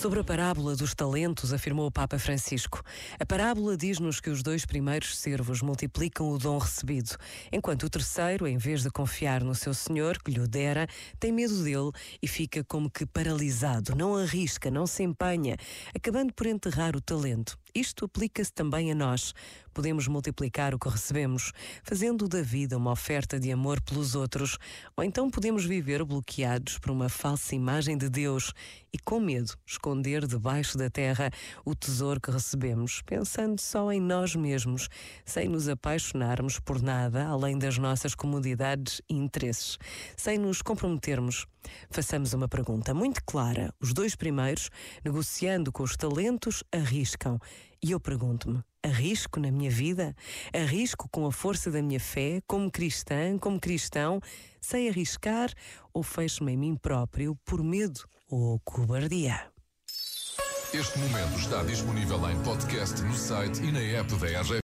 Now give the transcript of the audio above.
Sobre a parábola dos talentos, afirmou o Papa Francisco. A parábola diz-nos que os dois primeiros servos multiplicam o dom recebido, enquanto o terceiro, em vez de confiar no seu senhor, que lhe o dera, tem medo dele e fica como que paralisado, não arrisca, não se empenha, acabando por enterrar o talento. Isto aplica-se também a nós. Podemos multiplicar o que recebemos, fazendo da vida uma oferta de amor pelos outros, ou então podemos viver bloqueados por uma falsa imagem de Deus e, com medo, esconder debaixo da terra o tesouro que recebemos, pensando só em nós mesmos, sem nos apaixonarmos por nada além das nossas comodidades e interesses, sem nos comprometermos. Façamos uma pergunta muito clara. Os dois primeiros, negociando com os talentos, arriscam. E eu pergunto-me: arrisco na minha vida? Arrisco com a força da minha fé, como cristã, como cristão? Sei arriscar ou fecho-me em mim próprio por medo ou cobardia? Este momento está disponível em podcast no site e na app da RGF.